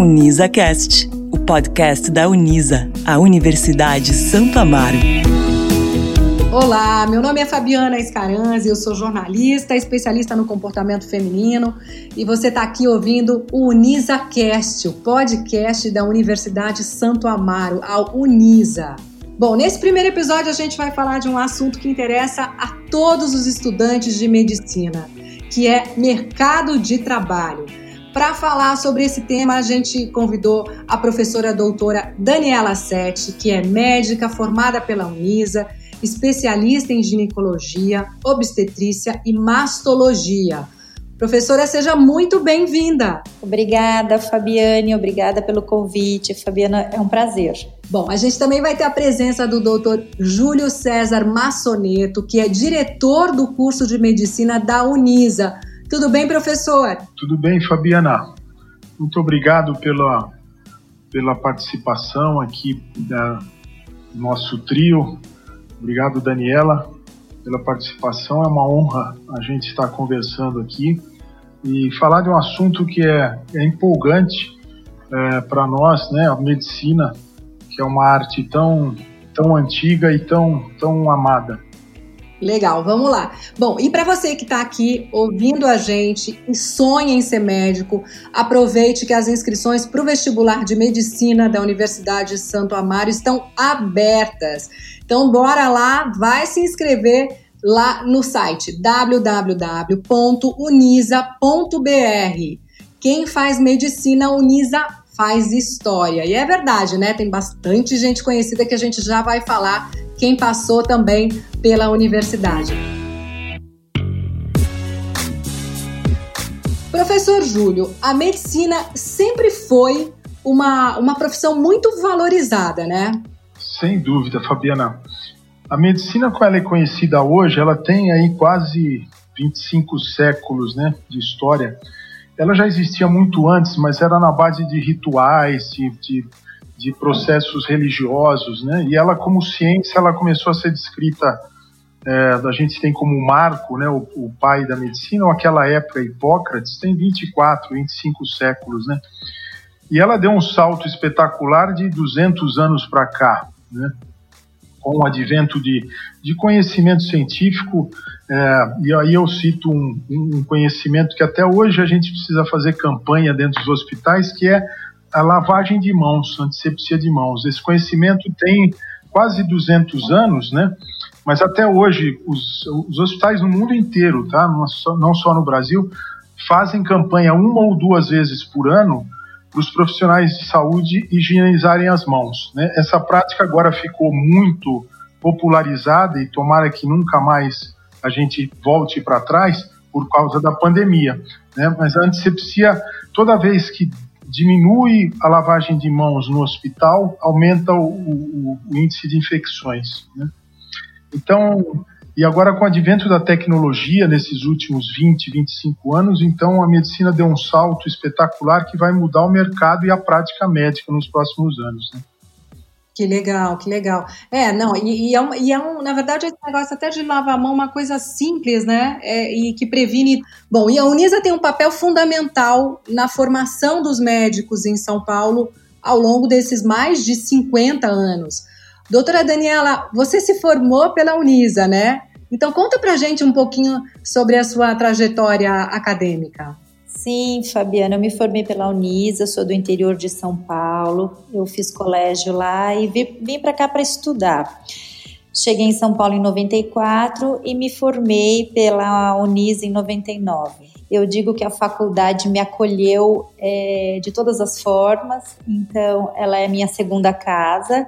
UnisaCast, o podcast da Unisa, a Universidade Santo Amaro. Olá, meu nome é Fabiana Escaranzi, eu sou jornalista, especialista no comportamento feminino e você está aqui ouvindo o UnisaCast, o podcast da Universidade Santo Amaro, a Unisa. Bom, nesse primeiro episódio a gente vai falar de um assunto que interessa a todos os estudantes de medicina, que é mercado de trabalho. Para falar sobre esse tema, a gente convidou a professora doutora Daniela Sete, que é médica formada pela Unisa, especialista em ginecologia, obstetrícia e mastologia. Professora, seja muito bem-vinda. Obrigada, Fabiane, obrigada pelo convite. Fabiana, é um prazer. Bom, a gente também vai ter a presença do Dr. Júlio César Massoneto, que é diretor do curso de medicina da Unisa. Tudo bem, professor? Tudo bem, Fabiana. Muito obrigado pela, pela participação aqui da nosso trio. Obrigado, Daniela, pela participação. É uma honra a gente estar conversando aqui e falar de um assunto que é, é empolgante é, para nós, né? A medicina, que é uma arte tão, tão antiga e tão, tão amada. Legal, vamos lá. Bom, e para você que está aqui ouvindo a gente e sonha em ser médico, aproveite que as inscrições para o vestibular de medicina da Universidade Santo Amaro estão abertas. Então, bora lá, vai se inscrever lá no site www.unisa.br. Quem faz medicina Unisa faz história. E é verdade, né? Tem bastante gente conhecida que a gente já vai falar quem passou também pela universidade. Professor Júlio, a medicina sempre foi uma, uma profissão muito valorizada, né? Sem dúvida, Fabiana. A medicina, como ela é conhecida hoje, ela tem aí quase 25 séculos né, de história ela já existia muito antes, mas era na base de rituais, de, de, de processos religiosos, né? E ela, como ciência, ela começou a ser descrita é, a gente tem como marco né, o, o, pai da medicina, ou aquela época, Hipócrates, tem 24, 25 séculos, né? E ela deu um salto espetacular de 200 anos para cá, né? Com o advento de, de conhecimento científico, é, e aí eu cito um, um, conhecimento que até hoje a gente precisa fazer campanha dentro dos hospitais, que é a lavagem de mãos, antisepsia de mãos. Esse conhecimento tem quase 200 anos, né? Mas até hoje os, os hospitais no mundo inteiro, tá? Não só, não só no Brasil, fazem campanha uma ou duas vezes por ano para os profissionais de saúde higienizarem as mãos. Né? Essa prática agora ficou muito popularizada e tomara que nunca mais a gente volte para trás por causa da pandemia. Né? Mas a antisepsia, toda vez que diminui a lavagem de mãos no hospital, aumenta o, o, o índice de infecções. Né? Então, e agora com o advento da tecnologia nesses últimos 20, 25 anos, então a medicina deu um salto espetacular que vai mudar o mercado e a prática médica nos próximos anos. Né? Que legal, que legal. É, não, e, e, é, um, e é um, na verdade, esse negócio até de lavar a mão é uma coisa simples, né? É, e que previne. Bom, e a Unisa tem um papel fundamental na formação dos médicos em São Paulo ao longo desses mais de 50 anos. Doutora Daniela, você se formou pela Unisa, né? Então conta pra gente um pouquinho sobre a sua trajetória acadêmica. Sim, Fabiana, eu me formei pela Unisa, sou do interior de São Paulo. Eu fiz colégio lá e vim, vim para cá para estudar. Cheguei em São Paulo em 94 e me formei pela Unisa em 99. Eu digo que a faculdade me acolheu é, de todas as formas, então ela é minha segunda casa.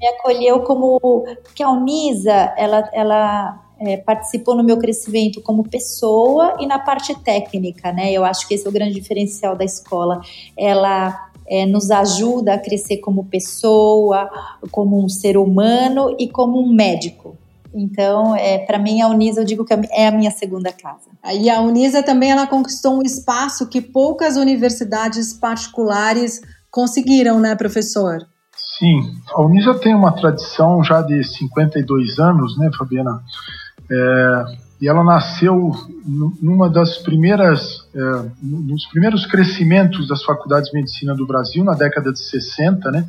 Me acolheu como que a Unisa, ela, ela é, participou no meu crescimento como pessoa e na parte técnica, né? Eu acho que esse é o grande diferencial da escola. Ela é, nos ajuda a crescer como pessoa, como um ser humano e como um médico. Então, é, para mim, a Unisa, eu digo que é a minha segunda casa. E a Unisa também ela conquistou um espaço que poucas universidades particulares conseguiram, né, professor? Sim, a Unisa tem uma tradição já de 52 anos, né, Fabiana? É, e ela nasceu numa das primeiras, é, nos primeiros crescimentos das faculdades de medicina do Brasil, na década de 60, né?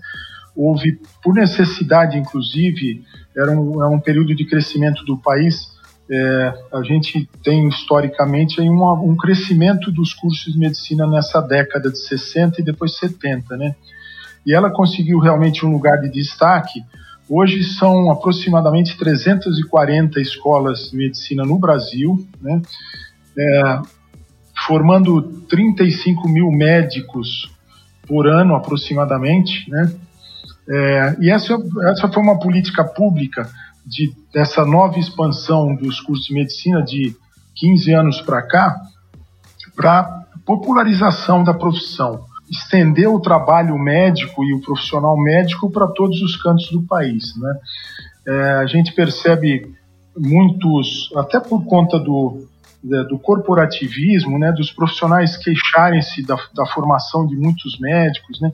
Houve, por necessidade, inclusive, era um, era um período de crescimento do país. É, a gente tem historicamente um, um crescimento dos cursos de medicina nessa década de 60 e depois 70, né? E ela conseguiu realmente um lugar de destaque Hoje são aproximadamente 340 escolas de medicina no Brasil, né? É, formando 35 mil médicos por ano aproximadamente, né? É, e essa, essa foi uma política pública de, dessa nova expansão dos cursos de medicina de 15 anos para cá, para popularização da profissão estender o trabalho médico e o profissional médico para todos os cantos do país. Né? É, a gente percebe muitos, até por conta do, do corporativismo, né, dos profissionais queixarem-se da, da, formação de muitos médicos. Né?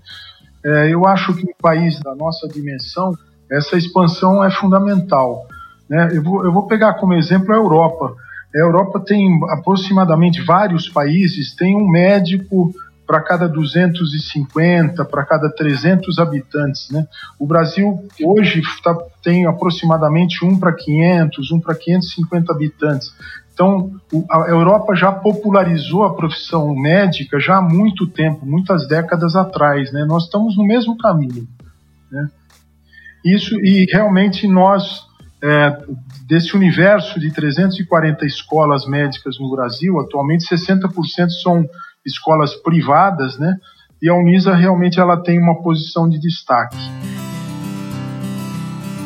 É, eu acho que no país da nossa dimensão, essa expansão é fundamental. Né? Eu, vou, eu vou pegar como exemplo a Europa. A Europa tem aproximadamente vários países, tem um médico para cada 250, para cada 300 habitantes. Né? O Brasil hoje tá, tem aproximadamente um para 500, um para 550 habitantes. Então, a Europa já popularizou a profissão médica já há muito tempo, muitas décadas atrás. Né? Nós estamos no mesmo caminho. Né? Isso, e realmente nós, é, desse universo de 340 escolas médicas no Brasil, atualmente 60% são escolas privadas, né? E a Unisa realmente ela tem uma posição de destaque.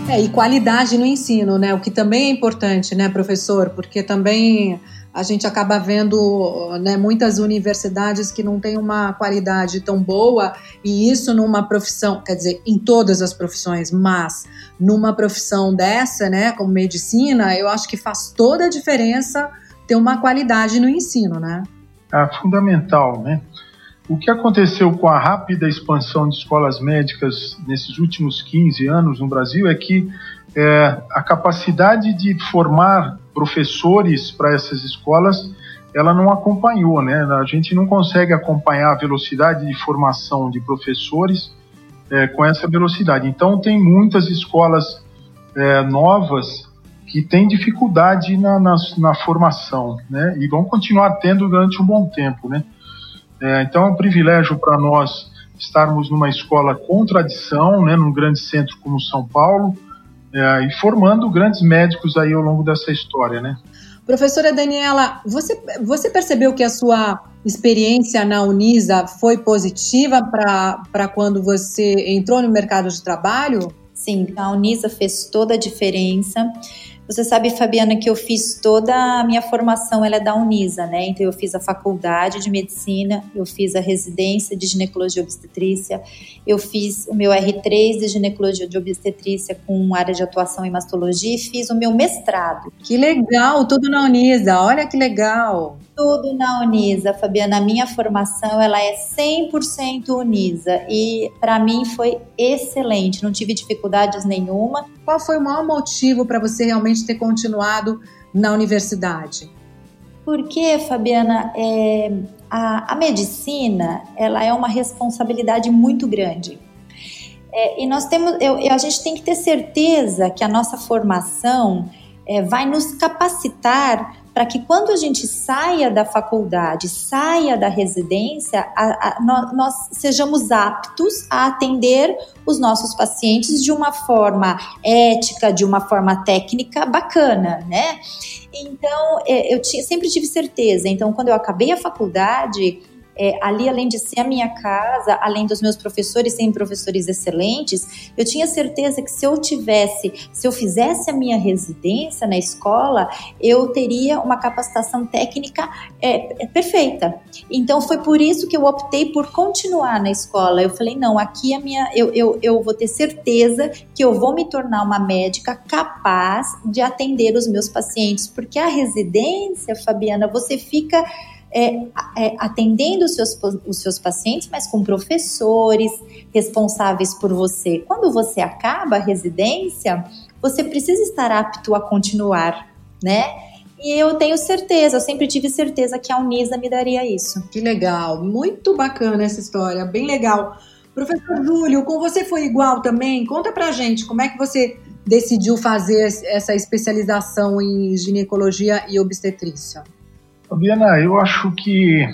É, e qualidade no ensino, né? O que também é importante, né, professor? Porque também a gente acaba vendo né, muitas universidades que não têm uma qualidade tão boa, e isso numa profissão, quer dizer, em todas as profissões, mas numa profissão dessa, né, como medicina, eu acho que faz toda a diferença ter uma qualidade no ensino, né? É fundamental, né? O que aconteceu com a rápida expansão de escolas médicas nesses últimos 15 anos no Brasil é que é, a capacidade de formar professores para essas escolas ela não acompanhou, né? A gente não consegue acompanhar a velocidade de formação de professores é, com essa velocidade. Então tem muitas escolas é, novas que têm dificuldade na, na, na, formação, né? E vão continuar tendo durante um bom tempo, né? É, então é um privilégio para nós estarmos numa escola com tradição, né? Num grande centro como São Paulo é, e formando grandes médicos aí ao longo dessa história, né? Professora Daniela, você, você percebeu que a sua experiência na Unisa foi positiva para quando você entrou no mercado de trabalho? Sim, a Unisa fez toda a diferença. Você sabe, Fabiana, que eu fiz toda a minha formação, ela é da Unisa, né? Então eu fiz a faculdade de medicina, eu fiz a residência de ginecologia e obstetrícia, eu fiz o meu R3 de ginecologia e obstetrícia com área de atuação em mastologia e fiz o meu mestrado. Que legal, tudo na Unisa. Olha que legal. Tudo na Unisa, Fabiana. A minha formação, ela é 100% Unisa e para mim foi excelente, não tive dificuldades nenhuma. Qual foi o maior motivo para você realmente ter continuado na universidade? Porque, Fabiana, é, a, a, medicina ela é uma responsabilidade muito grande. É, e nós temos, eu, a gente tem que ter certeza que a nossa formação é, vai nos capacitar para que quando a gente saia da faculdade, saia da residência, a, a, nós, nós, sejamos aptos a atender os nossos pacientes de uma forma ética, de uma forma técnica bacana, né? Então, é, eu sempre tive certeza. Então, quando eu acabei a faculdade, é, ali, além de ser a minha casa, além dos meus professores serem professores excelentes, eu tinha certeza que se eu tivesse, se eu fizesse a minha residência na escola, eu teria uma capacitação técnica é, é, perfeita. Então, foi por isso que eu optei por continuar na escola. Eu falei, não, aqui a minha, eu, eu, eu vou ter certeza que eu vou me tornar uma médica capaz de atender os meus pacientes, porque a residência, Fabiana, você fica é, é, atendendo os seus, os seus pacientes, mas com professores responsáveis por você. Quando você acaba a residência, você precisa estar apto a continuar, né? E eu tenho certeza, eu sempre tive certeza que a Unisa me daria isso. Que legal, muito bacana essa história, bem legal. Professor Júlio, com você foi igual também? Conta pra gente como é que você decidiu fazer essa especialização em ginecologia e obstetrícia. Fabiana, eu acho que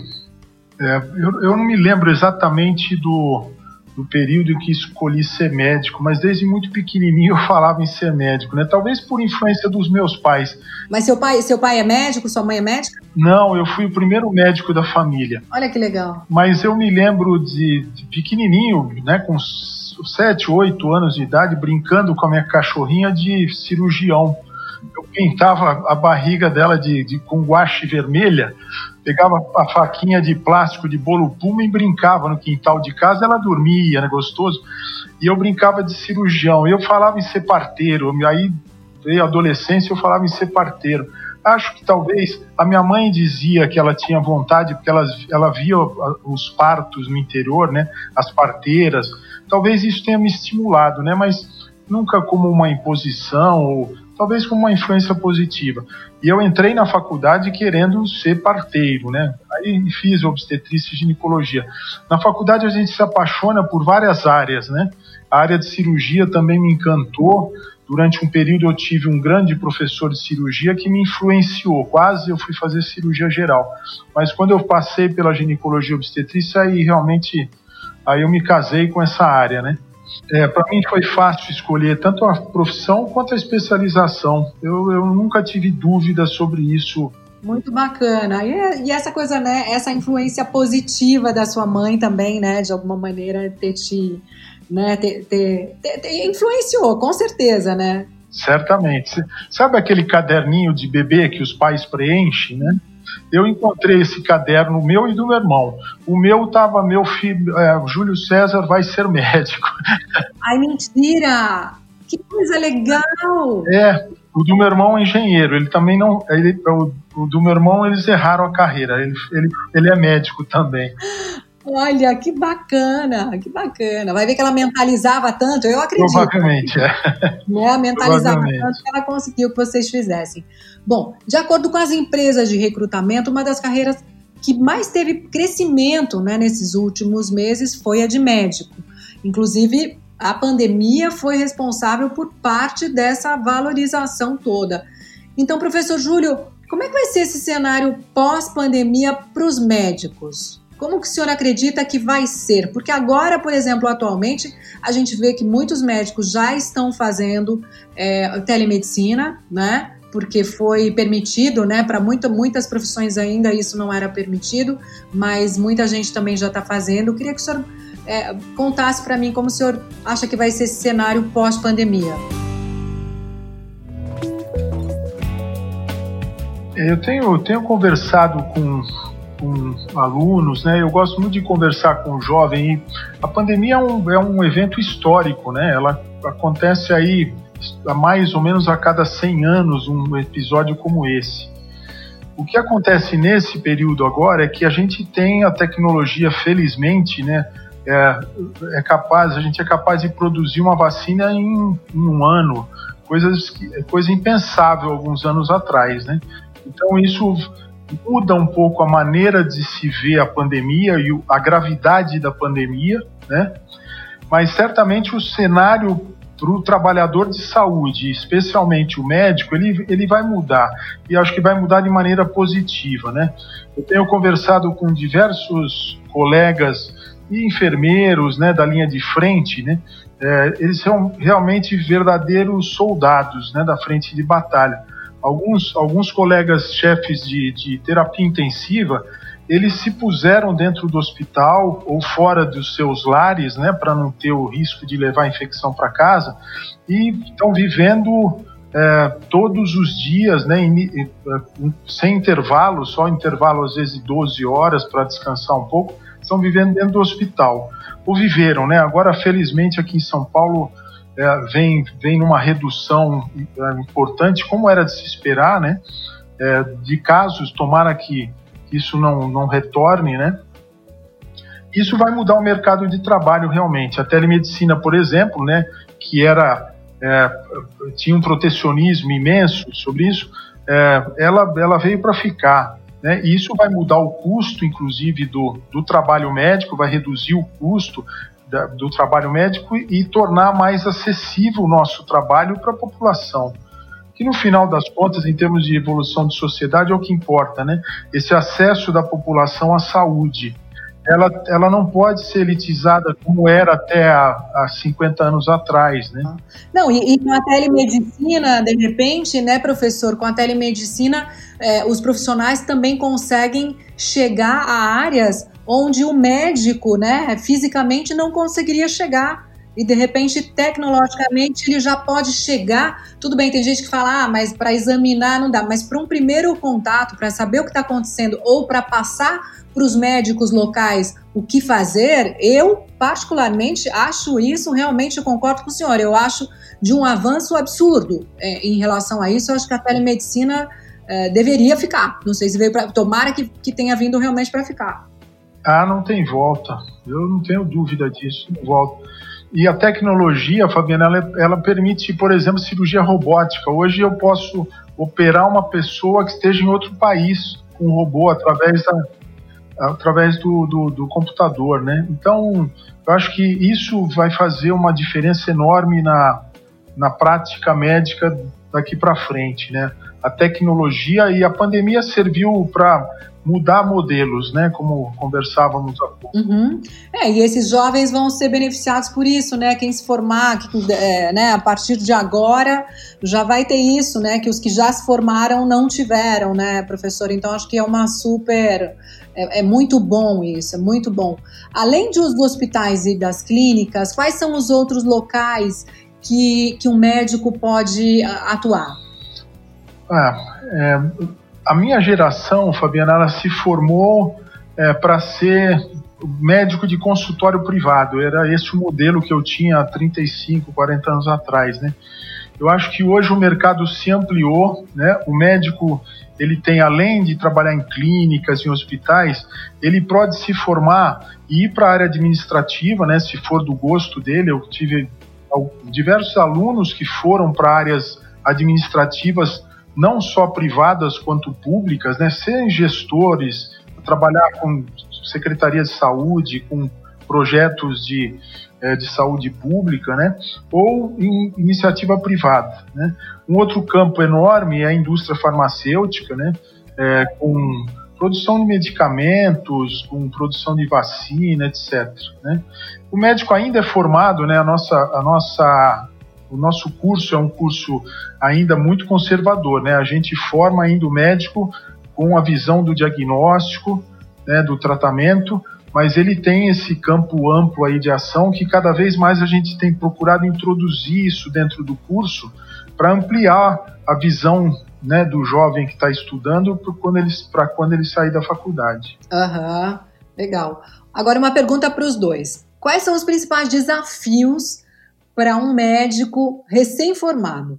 é, eu, eu não me lembro exatamente do, do período em que escolhi ser médico, mas desde muito pequenininho eu falava em ser médico, né? Talvez por influência dos meus pais. Mas seu pai, seu pai é médico, sua mãe é médica? Não, eu fui o primeiro médico da família. Olha que legal. Mas eu me lembro de, de pequenininho, né, com sete, oito anos de idade, brincando com a minha cachorrinha de cirurgião. Eu pintava a barriga dela de, de com guache vermelha pegava a faquinha de plástico de bolo puma e brincava no quintal de casa, ela dormia, era gostoso, e eu brincava de cirurgião, eu falava em ser parteiro, aí veio adolescência eu falava em ser parteiro. Acho que talvez a minha mãe dizia que ela tinha vontade, porque ela, ela via os partos no interior, né, as parteiras, talvez isso tenha me estimulado, né, mas nunca como uma imposição ou talvez como uma influência positiva. E eu entrei na faculdade querendo ser parteiro, né? Aí fiz obstetrícia e ginecologia. Na faculdade a gente se apaixona por várias áreas, né? A área de cirurgia também me encantou. Durante um período eu tive um grande professor de cirurgia que me influenciou. Quase eu fui fazer cirurgia geral. Mas quando eu passei pela ginecologia obstetrícia, aí realmente aí eu me casei com essa área, né? É, para mim foi fácil escolher tanto a profissão quanto a especialização. Eu, eu nunca tive dúvida sobre isso. Muito bacana. E, e, essa coisa, né? Essa influência positiva da sua mãe também, né? De alguma maneira ter te. Né, ter, ter, ter, influenciou, com certeza, né? Certamente. Sabe aquele caderninho de bebê que os pais preenchem, né? Eu encontrei esse caderno meu e do meu irmão. O meu estava meu filho, é, Júlio César vai ser médico. Ai, mentira! Que coisa legal! É, o do meu irmão é engenheiro. Ele também não. Ele, o, o do meu irmão eles erraram a carreira. Ele, ele, ele é médico também. Olha, que bacana, que bacana. Vai ver que ela mentalizava tanto, eu acredito. Provavelmente, é. Né? Mentalizava tanto que ela conseguiu que vocês fizessem. Bom, de acordo com as empresas de recrutamento, uma das carreiras que mais teve crescimento né, nesses últimos meses foi a de médico. Inclusive, a pandemia foi responsável por parte dessa valorização toda. Então, professor Júlio, como é que vai ser esse cenário pós-pandemia para os médicos? Como que o senhor acredita que vai ser? Porque agora, por exemplo, atualmente, a gente vê que muitos médicos já estão fazendo é, telemedicina, né? Porque foi permitido, né? Para muita, muitas profissões ainda isso não era permitido, mas muita gente também já está fazendo. Eu queria que o senhor é, contasse para mim como o senhor acha que vai ser esse cenário pós-pandemia. É, eu tenho, tenho conversado com, com alunos, né? Eu gosto muito de conversar com o jovem. a pandemia é um, é um evento histórico, né? Ela acontece aí mais ou menos a cada 100 anos um episódio como esse. O que acontece nesse período agora é que a gente tem a tecnologia, felizmente, né, é, é capaz, a gente é capaz de produzir uma vacina em, em um ano, coisas que, coisa impensável alguns anos atrás, né? Então isso muda um pouco a maneira de se ver a pandemia e a gravidade da pandemia, né? Mas certamente o cenário para o trabalhador de saúde, especialmente o médico, ele, ele vai mudar. E acho que vai mudar de maneira positiva, né? Eu tenho conversado com diversos colegas e enfermeiros, né, da linha de frente, né? É, eles são realmente verdadeiros soldados, né, da frente de batalha. Alguns, alguns colegas chefes de, de terapia intensiva, eles se puseram dentro do hospital ou fora dos seus lares, né, para não ter o risco de levar a infecção para casa, e estão vivendo é, todos os dias, né, sem intervalo, só intervalo às vezes 12 horas para descansar um pouco, estão vivendo dentro do hospital. Ou viveram, né? Agora, felizmente, aqui em São Paulo é, vem, vem numa redução é, importante, como era de se esperar, né? É, de casos, tomara que isso não, não retorne, né? Isso vai mudar o mercado de trabalho realmente. A telemedicina, por exemplo, né, que era é, tinha um protecionismo imenso sobre isso, é, ela, ela veio para ficar. Né? E isso vai mudar o custo, inclusive, do, do trabalho médico, vai reduzir o custo da, do trabalho médico e, e tornar mais acessível o nosso trabalho para a população que no final das contas, em termos de evolução de sociedade, é o que importa, né? Esse acesso da população à saúde. Ela, ela não pode ser elitizada como era até há, há 50 anos atrás, né? Não, e, e, com a telemedicina, de repente, né, professor, com a telemedicina, é, os profissionais também conseguem chegar a áreas onde o médico, né, fisicamente não conseguiria chegar e de repente tecnologicamente ele já pode chegar. Tudo bem, tem gente que fala, ah, mas para examinar não dá, mas para um primeiro contato, para saber o que está acontecendo ou para passar para os médicos locais o que fazer, eu particularmente acho isso, realmente concordo com o senhor, eu acho de um avanço absurdo é, em relação a isso. Eu acho que a telemedicina é, deveria ficar. Não sei se veio para. Tomara que, que tenha vindo realmente para ficar. Ah, não tem volta. Eu não tenho dúvida disso. Não volta. E a tecnologia, Fabiana, ela, ela, permite, por exemplo, cirurgia robótica. Hoje eu posso operar uma pessoa que esteja em outro país com um robô através, da, através do, do, do, computador, né? Então, eu acho que isso vai fazer uma diferença enorme na, na prática médica daqui para frente, né? A tecnologia e a pandemia serviu para mudar modelos, né? Como conversávamos há pouco. Uhum. É, e esses jovens vão ser beneficiados por isso, né? Quem se formar, que, é, né? A partir de agora já vai ter isso, né? Que os que já se formaram não tiveram, né, professor? Então acho que é uma super é, é, muito bom isso, é muito bom. Além dos hospitais e das clínicas, quais são os outros locais que, que um médico pode atuar? Ah, é, a minha geração, Fabiana, ela se formou é, para ser médico de consultório privado. Era esse o modelo que eu tinha há 35, 40 anos atrás, né? Eu acho que hoje o mercado se ampliou, né? O médico, ele tem além de trabalhar em clínicas, em hospitais, ele pode se formar e ir para a área administrativa, né? Se for do gosto dele, eu tive diversos alunos que foram para áreas administrativas não só privadas quanto públicas, né, serem gestores, trabalhar com secretaria de saúde, com projetos de, é, de saúde pública, né, ou em iniciativa privada. Né. Um outro campo enorme é a indústria farmacêutica, né, é, com produção de medicamentos, com produção de vacina, etc. Né. O médico ainda é formado, né, a nossa, a nossa o nosso curso é um curso ainda muito conservador, né? A gente forma ainda o médico com a visão do diagnóstico, né, do tratamento, mas ele tem esse campo amplo aí de ação que cada vez mais a gente tem procurado introduzir isso dentro do curso para ampliar a visão né, do jovem que está estudando para quando, ele, quando ele sair da faculdade. Aham, uhum, legal. Agora uma pergunta para os dois. Quais são os principais desafios para um médico recém-formado?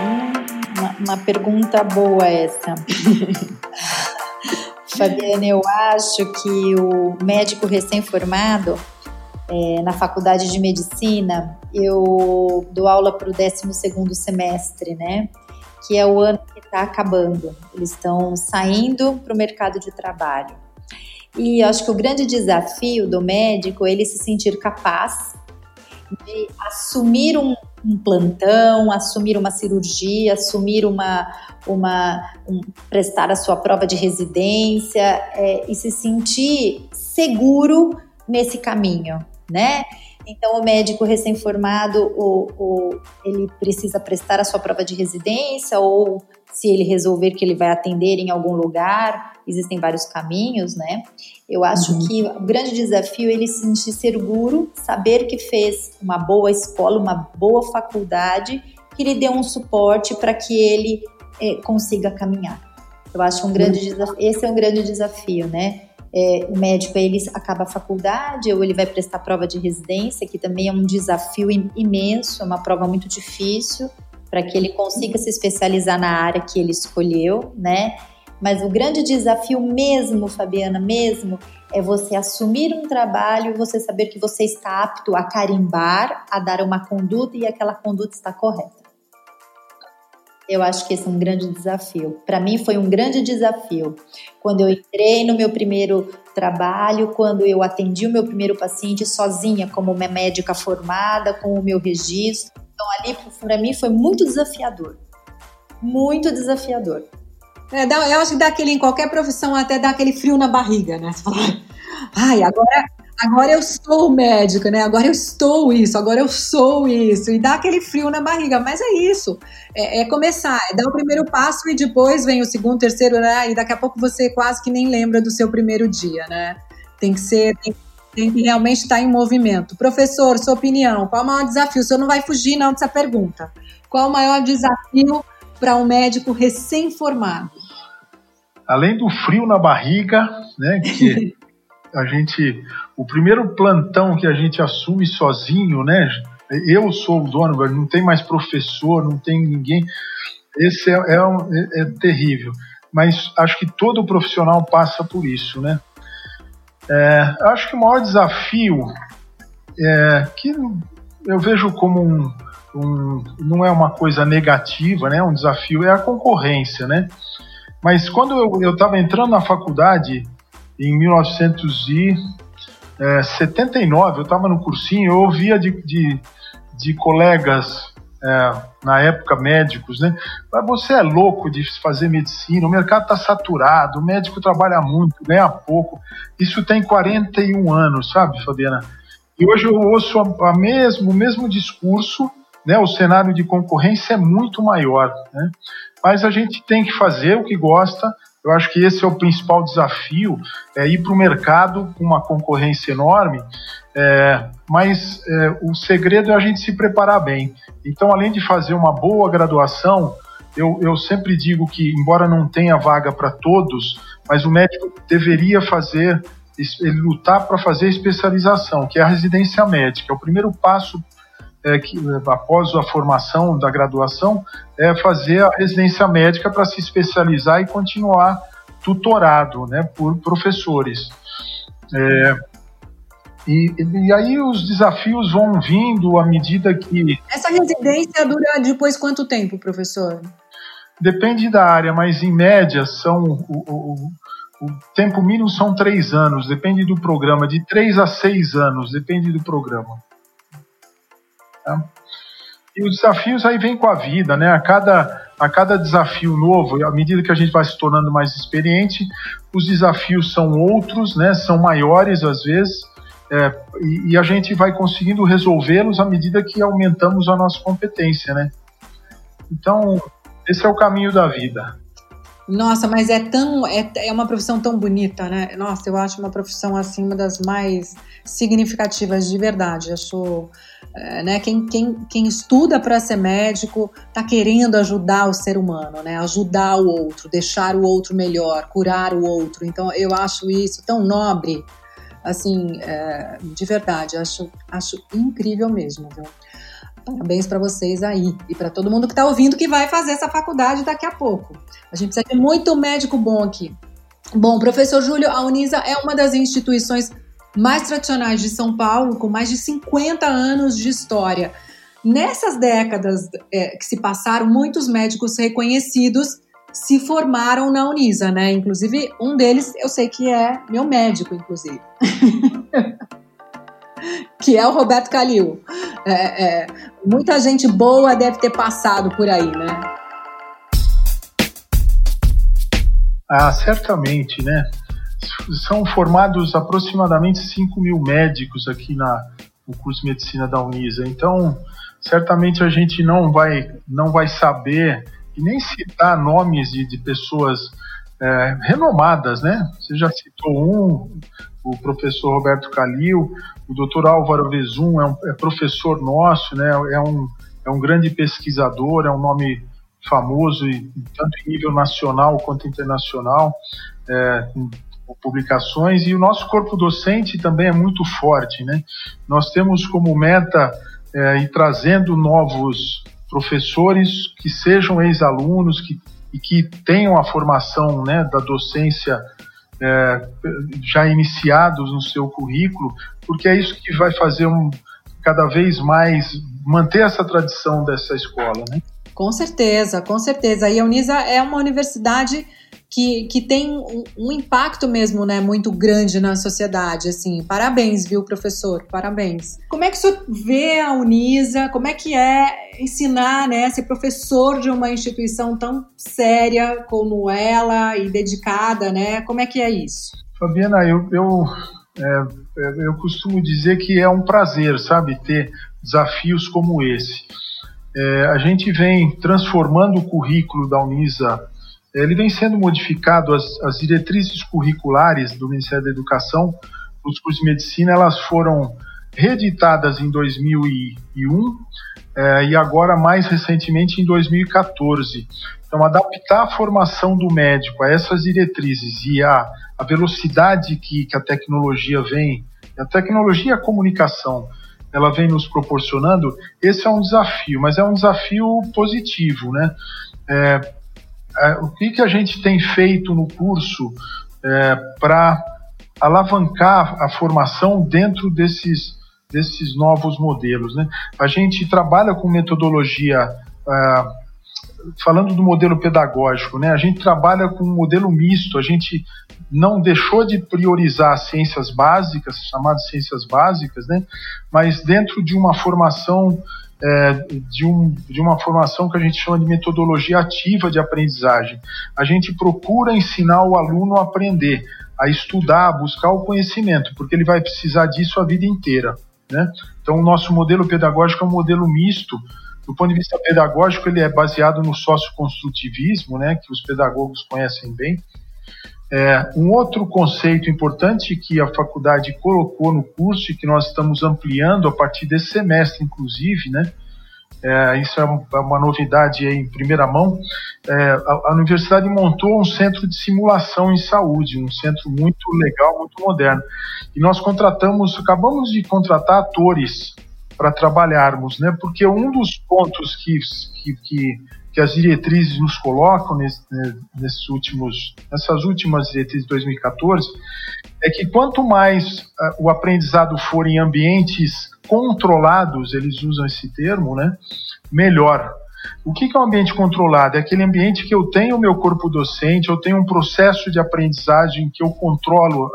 Hum, uma, uma pergunta boa essa. Fabiana, eu acho que o médico recém-formado é, na faculdade de medicina, eu dou aula para o 12 semestre, né? Que é o ano que está acabando. Eles estão saindo para o mercado de trabalho. E acho que o grande desafio do médico é ele se sentir capaz de assumir um, um plantão, assumir uma cirurgia, assumir uma, uma um, prestar a sua prova de residência é, e se sentir seguro nesse caminho, né? Então, o médico recém-formado, o, o, ele precisa prestar a sua prova de residência ou se ele resolver que ele vai atender em algum lugar, existem vários caminhos, né? Eu acho uhum. que o grande desafio é ele se sentir seguro, saber que fez uma boa escola, uma boa faculdade, que lhe dê um suporte para que ele é, consiga caminhar. Eu acho um grande uhum. desafio, esse é um grande desafio, né? É, o médico ele acaba a faculdade ou ele vai prestar prova de residência, que também é um desafio imenso, é uma prova muito difícil para que ele consiga se especializar na área que ele escolheu, né? Mas o grande desafio mesmo, Fabiana, mesmo, é você assumir um trabalho e você saber que você está apto a carimbar, a dar uma conduta e aquela conduta está correta. Eu acho que esse é um grande desafio. Para mim foi um grande desafio. Quando eu entrei no meu primeiro trabalho, quando eu atendi o meu primeiro paciente sozinha, como uma médica formada, com o meu registro. Então ali para mim foi muito desafiador. Muito desafiador. É, dá, eu acho que dá aquele, em qualquer profissão, até dá aquele frio na barriga, né? Você fala, ai, agora agora eu sou médico, né? Agora eu estou isso, agora eu sou isso. E dá aquele frio na barriga, mas é isso. É, é, começar, é dar o primeiro passo e depois vem o segundo, terceiro, né? E daqui a pouco você quase que nem lembra do seu primeiro dia, né? Tem que ser, tem, tem que realmente estar em movimento. Professor, sua opinião, qual o maior desafio? O senhor não vai fugir não dessa pergunta. Qual o maior desafio para um médico recém-formado? Além do frio na barriga, né, que a gente, o primeiro plantão que a gente assume sozinho, né? Eu sou o dono, não tem mais professor, não tem ninguém. Esse é, é, um, é, é terrível. Mas acho que todo profissional passa por isso, né? É, acho que o maior desafio é que eu vejo como um, um, não é uma coisa negativa, né? Um desafio é a concorrência, né? Mas quando eu estava entrando na faculdade, em 1979, eu estava no cursinho, eu ouvia de, de, de colegas, é, na época médicos, né? Mas você é louco de fazer medicina, o mercado está saturado, o médico trabalha muito, ganha pouco. Isso tem 41 anos, sabe, Fabiana? E hoje eu ouço a, a mesmo, o mesmo discurso, né? O cenário de concorrência é muito maior, né? Mas a gente tem que fazer o que gosta, eu acho que esse é o principal desafio, é ir para o mercado com uma concorrência enorme, é, mas é, o segredo é a gente se preparar bem. Então, além de fazer uma boa graduação, eu, eu sempre digo que, embora não tenha vaga para todos, mas o médico deveria fazer, ele lutar para fazer a especialização, que é a residência médica. É o primeiro passo é, que, após a formação da graduação, é fazer a residência médica para se especializar e continuar tutorado né, por professores. É, e, e, aí os desafios vão vindo à medida que. Essa residência dura depois quanto tempo, professor? Depende da área, mas em média são. O, o, o tempo mínimo são três anos, depende do programa, de três a seis anos, depende do programa. Tá? E os desafios aí vêm com a vida, né? A cada, a cada desafio novo, à medida que a gente vai se tornando mais experiente, os desafios são outros, né? São maiores às vezes, é, e, e, a gente vai conseguindo resolvê-los à medida que aumentamos a nossa competência, né? Então, esse é o caminho da vida. Nossa, mas é tão é, é uma profissão tão bonita, né? Nossa, eu acho uma profissão assim uma das mais significativas de verdade. Eu sou, é, né? Quem, quem, quem estuda para ser médico está querendo ajudar o ser humano, né? Ajudar o outro, deixar o outro melhor, curar o outro. Então eu acho isso tão nobre, assim, é, de verdade. Acho acho incrível mesmo, viu? Parabéns para vocês aí e para todo mundo que está ouvindo que vai fazer essa faculdade daqui a pouco. A gente precisa ter muito médico bom aqui. Bom, professor Júlio, a Unisa é uma das instituições mais tradicionais de São Paulo, com mais de 50 anos de história. Nessas décadas é, que se passaram, muitos médicos reconhecidos se formaram na Unisa, né? Inclusive, um deles eu sei que é meu médico, inclusive. que é o Roberto Calil. É, é, muita gente boa deve ter passado por aí, né? Ah, certamente, né? São formados aproximadamente 5 mil médicos aqui na, no curso de medicina da Unisa. Então, certamente a gente não vai, não vai saber e nem citar nomes de, de pessoas é, renomadas, né? Você já citou um, o professor Roberto Calil, o doutor Álvaro Vezum é, um, é professor nosso, né? É um, é um grande pesquisador, é um nome famoso, e, tanto em nível nacional quanto internacional, é, publicações, e o nosso corpo docente também é muito forte. Né? Nós temos como meta é, ir trazendo novos professores que sejam ex-alunos que, e que tenham a formação né, da docência é, já iniciados no seu currículo, porque é isso que vai fazer um, cada vez mais manter essa tradição dessa escola, né? Com certeza, com certeza. E a Unisa é uma universidade que, que tem um, um, impacto mesmo, né, muito grande na sociedade, assim. Parabéns, viu, professor? Parabéns. Como é que o senhor vê a Unisa? Como é que é ensinar, né, ser professor de uma instituição tão séria como ela e dedicada, né? Como é que é isso? Fabiana, eu, eu, é, eu costumo dizer que é um prazer, sabe, ter desafios como esse. É, a gente vem transformando o currículo da Unisa ele vem sendo modificado, as, as diretrizes curriculares do Ministério da Educação, os cursos de medicina, elas foram reeditadas em 2001 é, e agora mais recentemente em 2014. Então, adaptar a formação do médico a essas diretrizes e a, a velocidade que, que a tecnologia vem, a tecnologia e a comunicação, ela vem nos proporcionando, esse é um desafio, mas é um desafio positivo, né? É, é, o que, que a gente tem feito no curso é, para alavancar a formação dentro desses, desses novos modelos. Né? A gente trabalha com metodologia, é, falando do modelo pedagógico, né? a gente trabalha com um modelo misto, a gente não deixou de priorizar ciências básicas, chamadas ciências básicas, né? mas dentro de uma formação é, de, um, de uma formação que a gente chama de metodologia ativa de aprendizagem. A gente procura ensinar o aluno a aprender, a estudar, a buscar o conhecimento, porque ele vai precisar disso a vida inteira. Né? Então, o nosso modelo pedagógico é um modelo misto. Do ponto de vista pedagógico, ele é baseado no socioconstrutivismo, né, que os pedagogos conhecem bem. É, um outro conceito importante que a faculdade colocou no curso e que nós estamos ampliando a partir desse semestre, inclusive, né? É, isso é, é uma novidade em primeira mão. É, a, a, universidade montou um centro de simulação em saúde, um centro muito legal, muito moderno. E nós contratamos, acabamos de contratar atores para trabalharmos, né? Porque um dos pontos que, que, que as diretrizes nos colocam nesse, né, nesses últimos, nessas últimas diretrizes de 2014 é que quanto mais uh, o aprendizado for em ambientes controlados, eles usam esse termo, né, melhor. O que é um ambiente controlado? É aquele ambiente que eu tenho o meu corpo docente, eu tenho um processo de aprendizagem que eu controlo.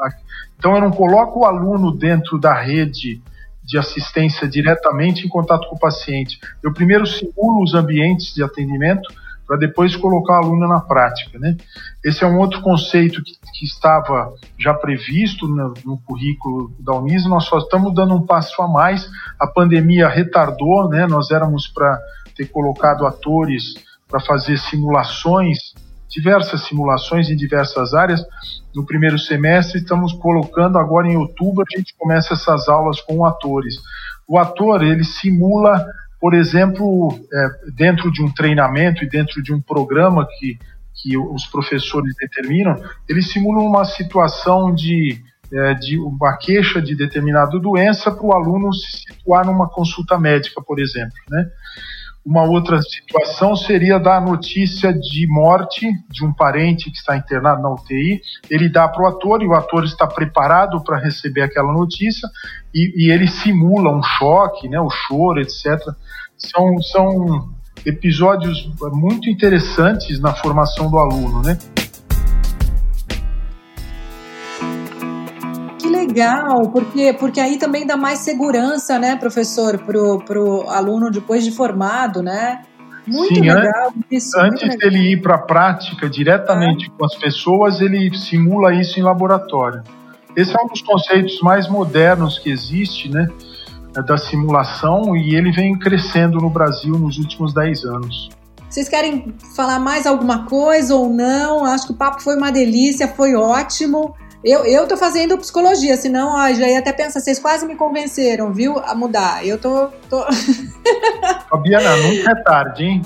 Então, eu não coloco o aluno dentro da rede de assistência diretamente em contato com o paciente. Eu primeiro simulo os ambientes de atendimento para depois colocar o aluno na prática. Né? Esse é um outro conceito que, que estava já previsto no, no, currículo da Unis, nós só estamos dando um passo a mais. A pandemia retardou, né? nós éramos para ter colocado atores para fazer simulações diversas simulações em diversas áreas. No primeiro semestre, estamos colocando agora em outubro, a gente começa essas aulas com atores. O ator, ele simula, por exemplo, é, dentro de um treinamento e dentro de um programa que, que os professores determinam, ele simula uma situação de, é, de uma queixa de determinada doença para o aluno se situar numa consulta médica, por exemplo, né? Uma outra situação seria dar notícia de morte de um parente que está internado na UTI. Ele dá para o ator e o ator está preparado para receber aquela notícia e, e, ele simula um choque, né, o choro, etc. São, são episódios muito interessantes na formação do aluno, né? Legal, porque, porque aí também dá mais segurança, né, professor, pro, pro aluno depois de formado, né? Muito Sim, legal. Isso, antes legal. dele ir para a prática diretamente é. com as pessoas, ele simula isso em laboratório. Esse é um dos conceitos mais modernos que existe, né? Da simulação e ele vem crescendo no Brasil nos últimos 10 anos. Vocês querem falar mais alguma coisa ou não? Acho que o papo foi uma delícia, foi ótimo. Eu, eu tô fazendo psicologia, senão, ó, já ia até pensar, vocês quase me convenceram, viu, a mudar. Eu tô. tô... Fabiana, nunca é tarde, hein?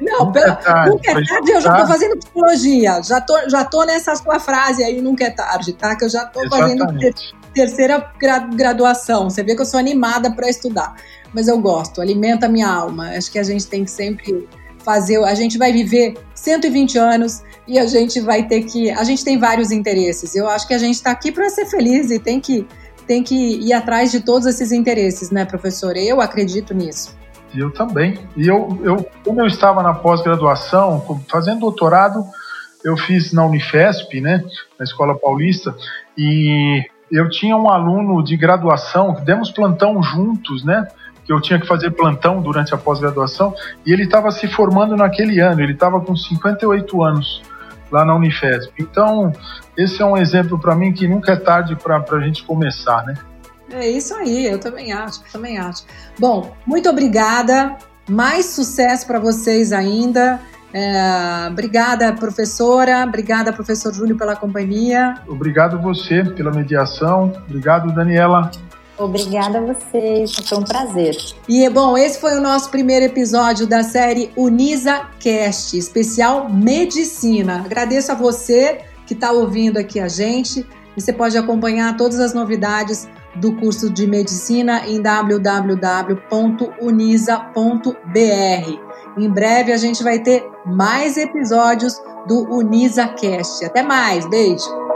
Não, nunca, pela, é tarde, nunca é tarde, eu já tô fazendo psicologia. Já tô, já tô nessa sua frase aí, nunca é tarde, tá? Que eu já tô Exatamente. fazendo ter, terceira graduação. Você vê que eu sou animada para estudar. Mas eu gosto, alimenta a minha alma. Acho que a gente tem que sempre fazer. A gente vai viver 120 anos e a gente vai ter que. A gente tem vários interesses. Eu acho que a gente está aqui para ser feliz e tem que, tem que ir atrás de todos esses interesses, né, professor? Eu acredito nisso. Eu também. E eu, eu como eu estava na pós-graduação, fazendo doutorado, eu fiz na Unifesp, né, na Escola Paulista, e eu tinha um aluno de graduação, demos plantão juntos, né, que eu tinha que fazer plantão durante a pós-graduação, e ele estava se formando naquele ano, ele estava com 58 anos lá na Unifesp. Então, esse é um exemplo para mim que nunca é tarde para a gente começar, né? É isso aí, eu também acho, também acho. Bom, muito obrigada, mais sucesso para vocês ainda. É, obrigada, professora. Obrigada, professor Júlio, pela companhia. Obrigado você pela mediação. Obrigado, Daniela. Obrigada a vocês, foi um prazer. E bom, esse foi o nosso primeiro episódio da série Unisa Cast, especial Medicina. Agradeço a você que está ouvindo aqui a gente. Você pode acompanhar todas as novidades do curso de medicina em www.unisa.br. Em breve a gente vai ter mais episódios do UnisaCast. Até mais, beijo!